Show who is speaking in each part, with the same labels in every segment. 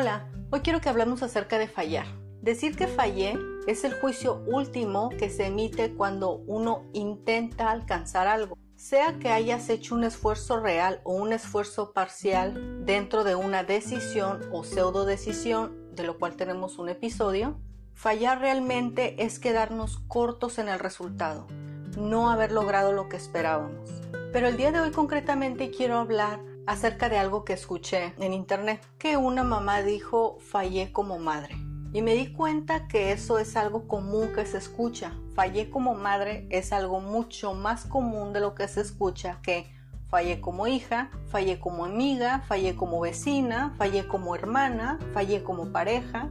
Speaker 1: Hola, hoy quiero que hablemos acerca de fallar. Decir que fallé es el juicio último que se emite cuando uno intenta alcanzar algo. Sea que hayas hecho un esfuerzo real o un esfuerzo parcial dentro de una decisión o pseudo decisión, de lo cual tenemos un episodio, fallar realmente es quedarnos cortos en el resultado, no haber logrado lo que esperábamos. Pero el día de hoy concretamente quiero hablar acerca de algo que escuché en internet, que una mamá dijo fallé como madre. Y me di cuenta que eso es algo común que se escucha. Fallé como madre es algo mucho más común de lo que se escucha que fallé como hija, fallé como amiga, fallé como vecina, fallé como hermana, fallé como pareja.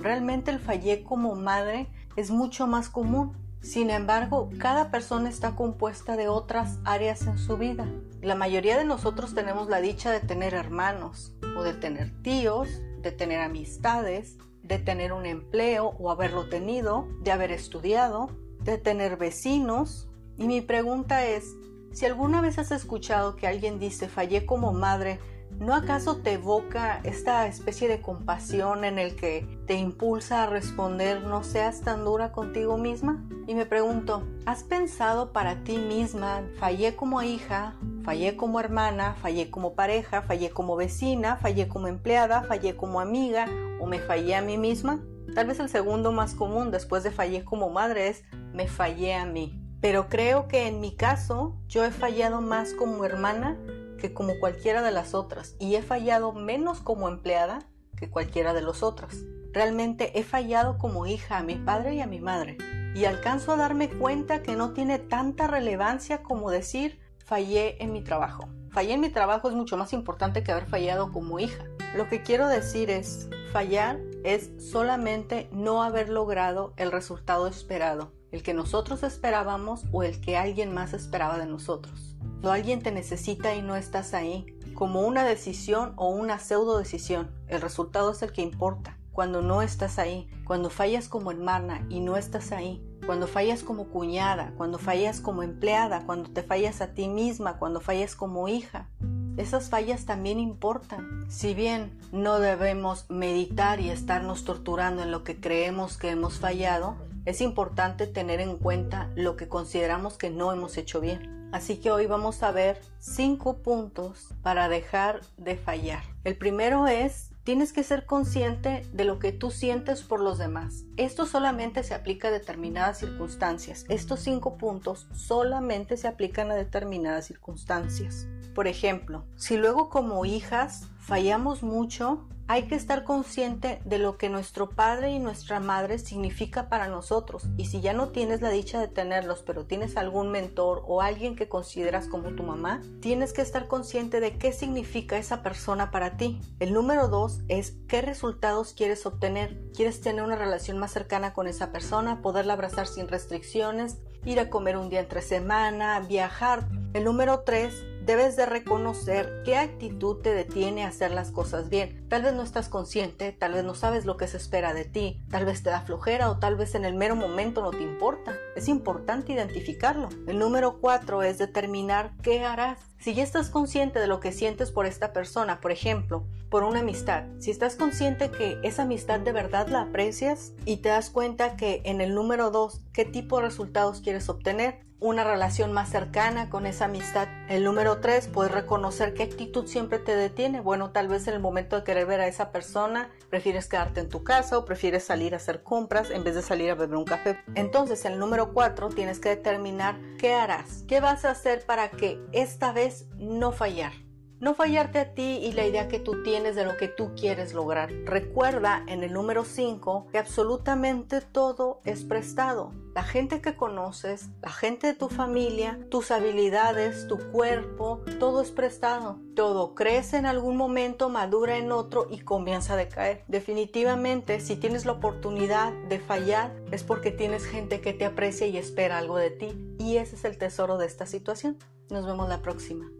Speaker 1: Realmente el fallé como madre es mucho más común. Sin embargo, cada persona está compuesta de otras áreas en su vida. La mayoría de nosotros tenemos la dicha de tener hermanos o de tener tíos, de tener amistades, de tener un empleo o haberlo tenido, de haber estudiado, de tener vecinos. Y mi pregunta es, si alguna vez has escuchado que alguien dice fallé como madre, ¿No acaso te evoca esta especie de compasión en el que te impulsa a responder no seas tan dura contigo misma? Y me pregunto, ¿has pensado para ti misma, fallé como hija, fallé como hermana, fallé como pareja, fallé como vecina, fallé como empleada, fallé como amiga o me fallé a mí misma? Tal vez el segundo más común después de fallé como madre es me fallé a mí. Pero creo que en mi caso yo he fallado más como hermana que como cualquiera de las otras y he fallado menos como empleada que cualquiera de los otras. Realmente he fallado como hija a mi padre y a mi madre y alcanzo a darme cuenta que no tiene tanta relevancia como decir fallé en mi trabajo. Fallé en mi trabajo es mucho más importante que haber fallado como hija. Lo que quiero decir es, fallar es solamente no haber logrado el resultado esperado, el que nosotros esperábamos o el que alguien más esperaba de nosotros. Cuando alguien te necesita y no estás ahí, como una decisión o una pseudo decisión, el resultado es el que importa. Cuando no estás ahí, cuando fallas como hermana y no estás ahí, cuando fallas como cuñada, cuando fallas como empleada, cuando te fallas a ti misma, cuando fallas como hija, esas fallas también importan. Si bien no debemos meditar y estarnos torturando en lo que creemos que hemos fallado, es importante tener en cuenta lo que consideramos que no hemos hecho bien. Así que hoy vamos a ver cinco puntos para dejar de fallar. El primero es Tienes que ser consciente de lo que tú sientes por los demás. Esto solamente se aplica a determinadas circunstancias. Estos cinco puntos solamente se aplican a determinadas circunstancias. Por ejemplo, si luego como hijas fallamos mucho, hay que estar consciente de lo que nuestro padre y nuestra madre significa para nosotros. Y si ya no tienes la dicha de tenerlos, pero tienes algún mentor o alguien que consideras como tu mamá, tienes que estar consciente de qué significa esa persona para ti. El número dos es qué resultados quieres obtener. ¿Quieres tener una relación más cercana con esa persona, poderla abrazar sin restricciones, ir a comer un día entre semana, viajar? El número tres debes de reconocer qué actitud te detiene a hacer las cosas bien. Tal vez no estás consciente, tal vez no sabes lo que se espera de ti, tal vez te da flojera o tal vez en el mero momento no te importa. Es importante identificarlo. El número cuatro es determinar qué harás. Si ya estás consciente de lo que sientes por esta persona, por ejemplo, por una amistad, si estás consciente que esa amistad de verdad la aprecias y te das cuenta que en el número dos, qué tipo de resultados quieres obtener, una relación más cercana con esa amistad. El número tres, puedes reconocer qué actitud siempre te detiene. Bueno, tal vez en el momento de querer ver a esa persona, prefieres quedarte en tu casa o prefieres salir a hacer compras en vez de salir a beber un café. Entonces, el número cuatro, tienes que determinar qué harás, qué vas a hacer para que esta vez no fallar. No fallarte a ti y la idea que tú tienes de lo que tú quieres lograr. Recuerda en el número 5 que absolutamente todo es prestado. La gente que conoces, la gente de tu familia, tus habilidades, tu cuerpo, todo es prestado. Todo crece en algún momento, madura en otro y comienza a decaer. Definitivamente, si tienes la oportunidad de fallar, es porque tienes gente que te aprecia y espera algo de ti. Y ese es el tesoro de esta situación. Nos vemos la próxima.